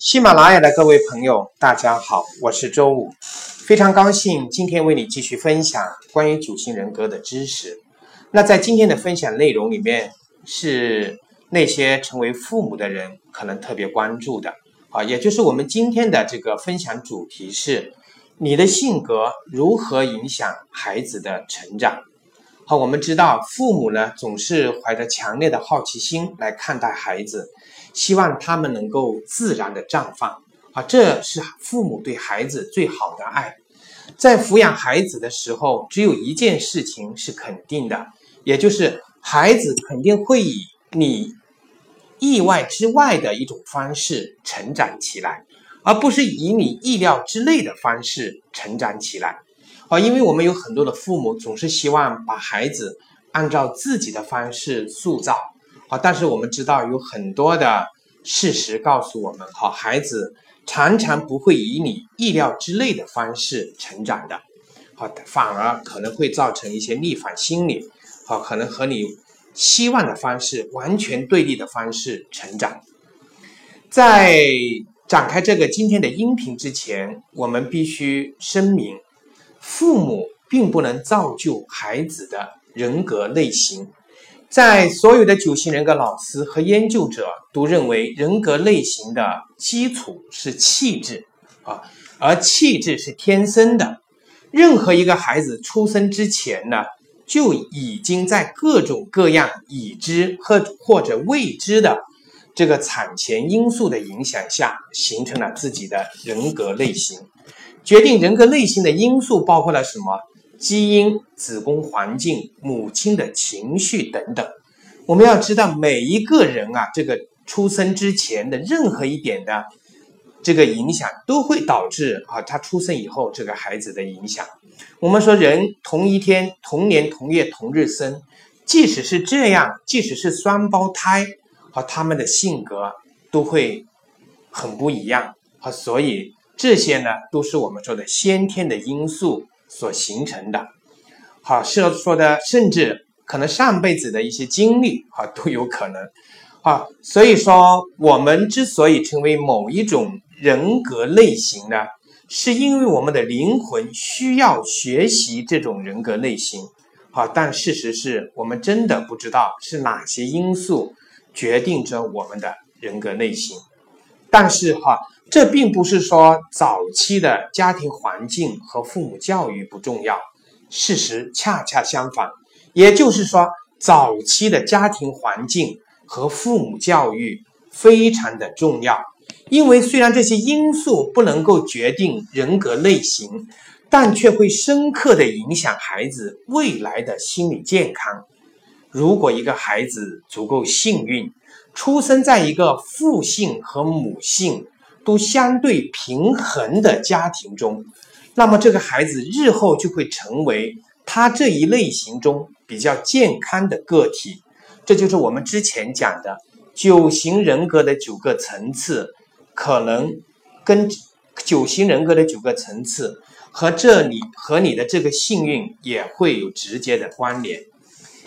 喜马拉雅的各位朋友，大家好，我是周五，非常高兴今天为你继续分享关于九型人格的知识。那在今天的分享内容里面，是那些成为父母的人可能特别关注的啊，也就是我们今天的这个分享主题是：你的性格如何影响孩子的成长？好，我们知道父母呢总是怀着强烈的好奇心来看待孩子，希望他们能够自然的绽放啊，这是父母对孩子最好的爱。在抚养孩子的时候，只有一件事情是肯定的，也就是孩子肯定会以你意外之外的一种方式成长起来，而不是以你意料之内的方式成长起来。啊，因为我们有很多的父母总是希望把孩子按照自己的方式塑造，啊，但是我们知道有很多的事实告诉我们，哈，孩子常常不会以你意料之内的方式成长的，好，反而可能会造成一些逆反心理，好，可能和你希望的方式完全对立的方式成长。在展开这个今天的音频之前，我们必须声明。父母并不能造就孩子的人格类型，在所有的九型人格老师和研究者都认为，人格类型的基础是气质啊，而气质是天生的。任何一个孩子出生之前呢，就已经在各种各样已知和或者未知的这个产前因素的影响下，形成了自己的人格类型。决定人格类型的因素包括了什么？基因、子宫环境、母亲的情绪等等。我们要知道，每一个人啊，这个出生之前的任何一点的这个影响，都会导致啊，他出生以后这个孩子的影响。我们说，人同一天、同年同月同日生，即使是这样，即使是双胞胎，和他们的性格都会很不一样啊，所以。这些呢，都是我们说的先天的因素所形成的。好，是说的，甚至可能上辈子的一些经历，哈，都有可能。好，所以说，我们之所以成为某一种人格类型呢，是因为我们的灵魂需要学习这种人格类型。好，但事实是我们真的不知道是哪些因素决定着我们的人格类型。但是哈。这并不是说早期的家庭环境和父母教育不重要，事实恰恰相反。也就是说，早期的家庭环境和父母教育非常的重要。因为虽然这些因素不能够决定人格类型，但却会深刻的影响孩子未来的心理健康。如果一个孩子足够幸运，出生在一个父性和母性。都相对平衡的家庭中，那么这个孩子日后就会成为他这一类型中比较健康的个体。这就是我们之前讲的九型人格的九个层次，可能跟九型人格的九个层次和这里和你的这个幸运也会有直接的关联。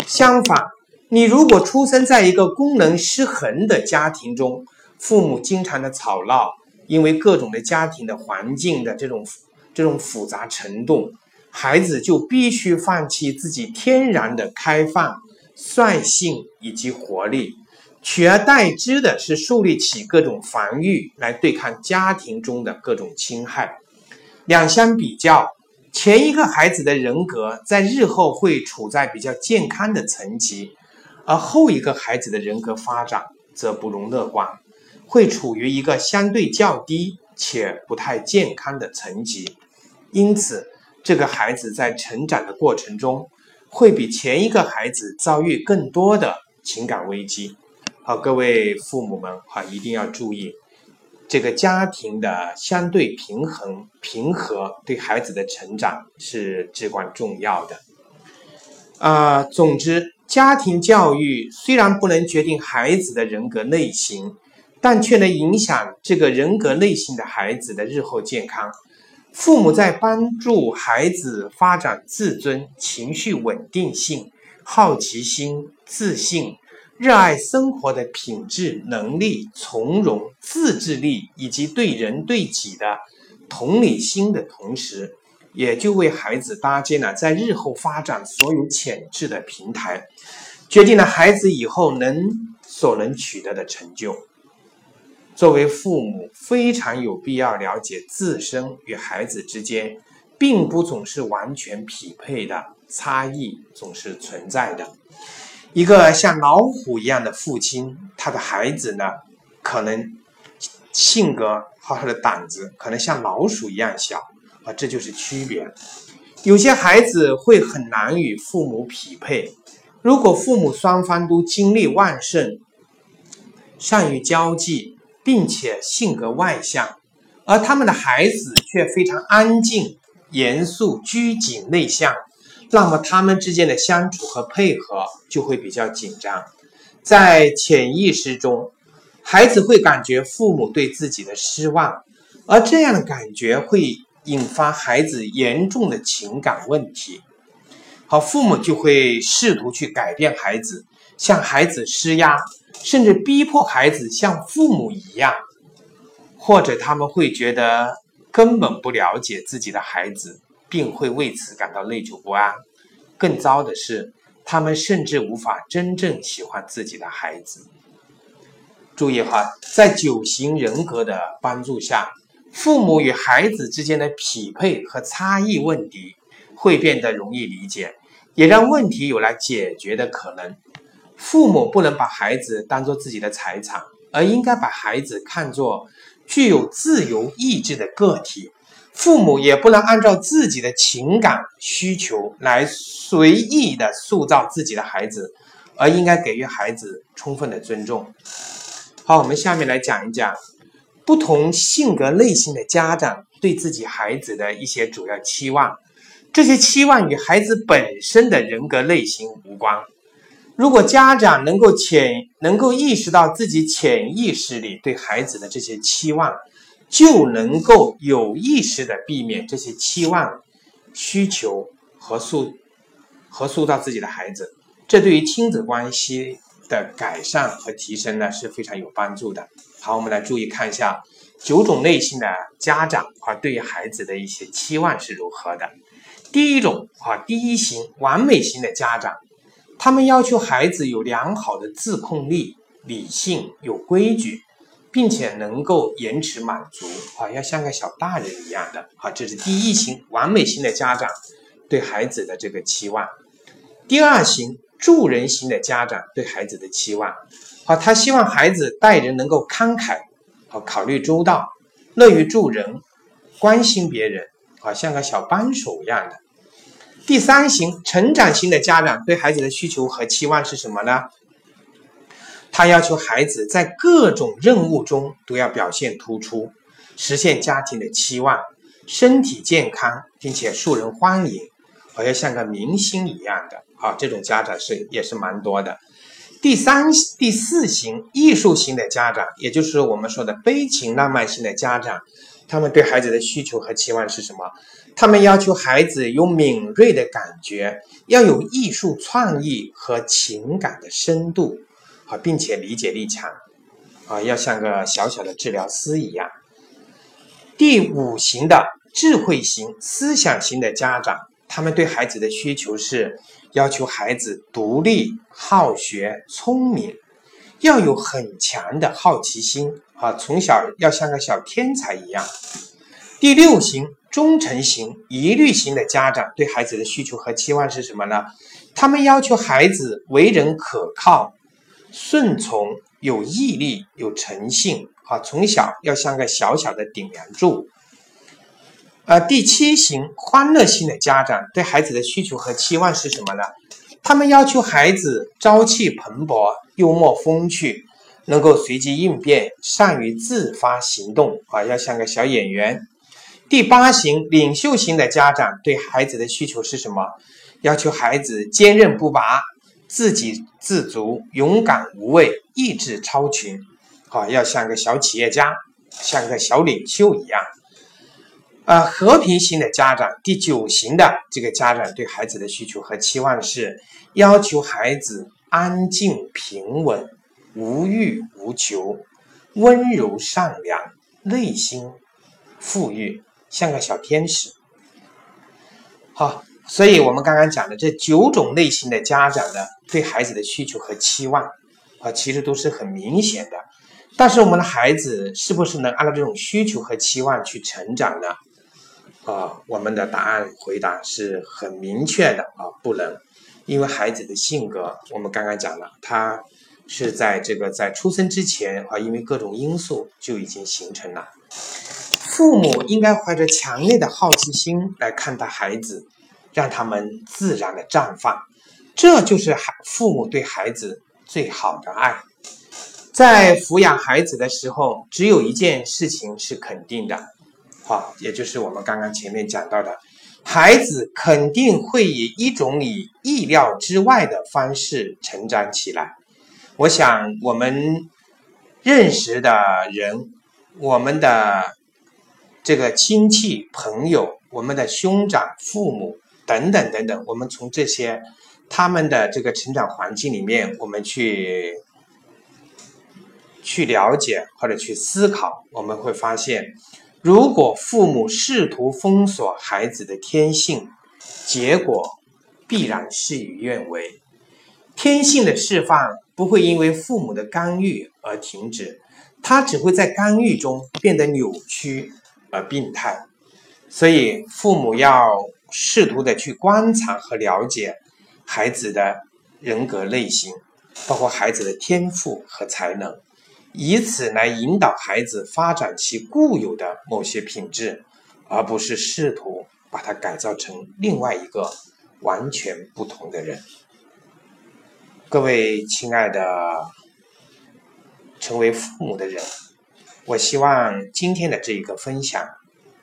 相反，你如果出生在一个功能失衡的家庭中，父母经常的吵闹。因为各种的家庭的环境的这种这种复杂程度，孩子就必须放弃自己天然的开放、率性以及活力，取而代之的是树立起各种防御来对抗家庭中的各种侵害。两相比较，前一个孩子的人格在日后会处在比较健康的层级，而后一个孩子的人格发展则不容乐观。会处于一个相对较低且不太健康的层级，因此，这个孩子在成长的过程中，会比前一个孩子遭遇更多的情感危机。好，各位父母们，哈，一定要注意，这个家庭的相对平衡、平和，对孩子的成长是至关重要的。啊，总之，家庭教育虽然不能决定孩子的人格类型。但却能影响这个人格类型的孩子的日后健康。父母在帮助孩子发展自尊、情绪稳定性、好奇心、自信热爱生活的品质、能力、从容、自制力以及对人对己的同理心的同时，也就为孩子搭建了在日后发展所有潜质的平台，决定了孩子以后能所能取得的成就。作为父母，非常有必要了解自身与孩子之间并不总是完全匹配的差异，总是存在的。一个像老虎一样的父亲，他的孩子呢，可能性格和他的胆子可能像老鼠一样小啊，这就是区别。有些孩子会很难与父母匹配，如果父母双方都精力旺盛，善于交际。并且性格外向，而他们的孩子却非常安静、严肃、拘谨、内向，那么他们之间的相处和配合就会比较紧张。在潜意识中，孩子会感觉父母对自己的失望，而这样的感觉会引发孩子严重的情感问题。好，父母就会试图去改变孩子，向孩子施压。甚至逼迫孩子像父母一样，或者他们会觉得根本不了解自己的孩子，并会为此感到内疚不安。更糟的是，他们甚至无法真正喜欢自己的孩子。注意哈，在九型人格的帮助下，父母与孩子之间的匹配和差异问题会变得容易理解，也让问题有了解决的可能。父母不能把孩子当做自己的财产，而应该把孩子看作具有自由意志的个体。父母也不能按照自己的情感需求来随意的塑造自己的孩子，而应该给予孩子充分的尊重。好，我们下面来讲一讲不同性格类型的家长对自己孩子的一些主要期望。这些期望与孩子本身的人格类型无关。如果家长能够潜能够意识到自己潜意识里对孩子的这些期望，就能够有意识的避免这些期望、需求和塑和塑造自己的孩子，这对于亲子关系的改善和提升呢是非常有帮助的。好，我们来注意看一下九种类型的家长啊对于孩子的一些期望是如何的。第一种啊，第一型完美型的家长。他们要求孩子有良好的自控力、理性、有规矩，并且能够延迟满足，啊，要像个小大人一样的，啊，这是第一型完美型的家长对孩子的这个期望。第二型助人型的家长对孩子的期望，好，他希望孩子待人能够慷慨，好，考虑周到，乐于助人，关心别人，啊，像个小帮手一样的。第三型成长型的家长对孩子的需求和期望是什么呢？他要求孩子在各种任务中都要表现突出，实现家庭的期望，身体健康，并且受人欢迎，好像像个明星一样的啊！这种家长是也是蛮多的。第三、第四型艺术型的家长，也就是我们说的悲情浪漫型的家长，他们对孩子的需求和期望是什么？他们要求孩子有敏锐的感觉，要有艺术创意和情感的深度，啊，并且理解力强，啊，要像个小小的治疗师一样。第五型的智慧型、思想型的家长，他们对孩子的需求是要求孩子独立、好学、聪明，要有很强的好奇心，啊，从小要像个小天才一样。第六型。忠诚型、疑虑型的家长对孩子的需求和期望是什么呢？他们要求孩子为人可靠、顺从、有毅力、有诚信，啊，从小要像个小小的顶梁柱。呃，第七型欢乐型的家长对孩子的需求和期望是什么呢？他们要求孩子朝气蓬勃、幽默风趣，能够随机应变、善于自发行动，啊，要像个小演员。第八型领袖型的家长对孩子的需求是什么？要求孩子坚韧不拔、自给自足、勇敢无畏、意志超群，啊，要像个小企业家，像个小领袖一样。啊，和平型的家长，第九型的这个家长对孩子的需求和期望是要求孩子安静平稳，无欲无求，温柔善良，内心富裕，像个小天使。好，所以我们刚刚讲的这九种类型的家长呢，对孩子的需求和期望啊，其实都是很明显的。但是我们的孩子是不是能按照这种需求和期望去成长呢？啊，我们的答案回答是很明确的啊，不能，因为孩子的性格，我们刚刚讲了，他是在这个在出生之前啊，因为各种因素就已经形成了。父母应该怀着强烈的好奇心来看待孩子，让他们自然的绽放，这就是孩父母对孩子最好的爱。在抚养孩子的时候，只有一件事情是肯定的，好，也就是我们刚刚前面讲到的，孩子肯定会以一种你意料之外的方式成长起来。我想，我们认识的人，我们的这个亲戚朋友，我们的兄长、父母等等等等，我们从这些他们的这个成长环境里面，我们去。去了解或者去思考，我们会发现，如果父母试图封锁孩子的天性，结果必然事与愿违。天性的释放不会因为父母的干预而停止，它只会在干预中变得扭曲而病态。所以，父母要试图的去观察和了解孩子的人格类型，包括孩子的天赋和才能。以此来引导孩子发展其固有的某些品质，而不是试图把它改造成另外一个完全不同的人。各位亲爱的成为父母的人，我希望今天的这一个分享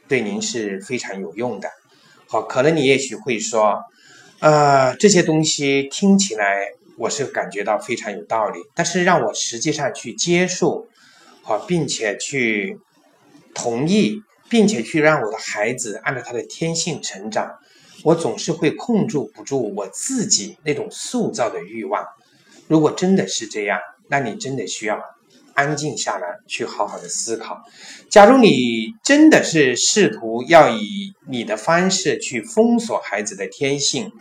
对您是非常有用的。好，可能你也许会说，呃，这些东西听起来。我是感觉到非常有道理，但是让我实际上去接受，好，并且去同意，并且去让我的孩子按照他的天性成长，我总是会控制不住我自己那种塑造的欲望。如果真的是这样，那你真的需要安静下来，去好好的思考。假如你真的是试图要以你的方式去封锁孩子的天性。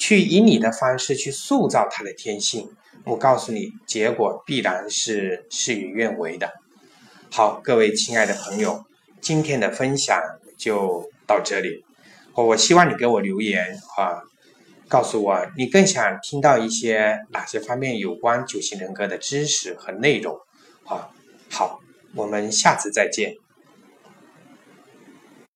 去以你的方式去塑造他的天性，我告诉你，结果必然是事与愿违的。好，各位亲爱的朋友，今天的分享就到这里。我希望你给我留言啊，告诉我你更想听到一些哪些方面有关九型人格的知识和内容啊。好，我们下次再见。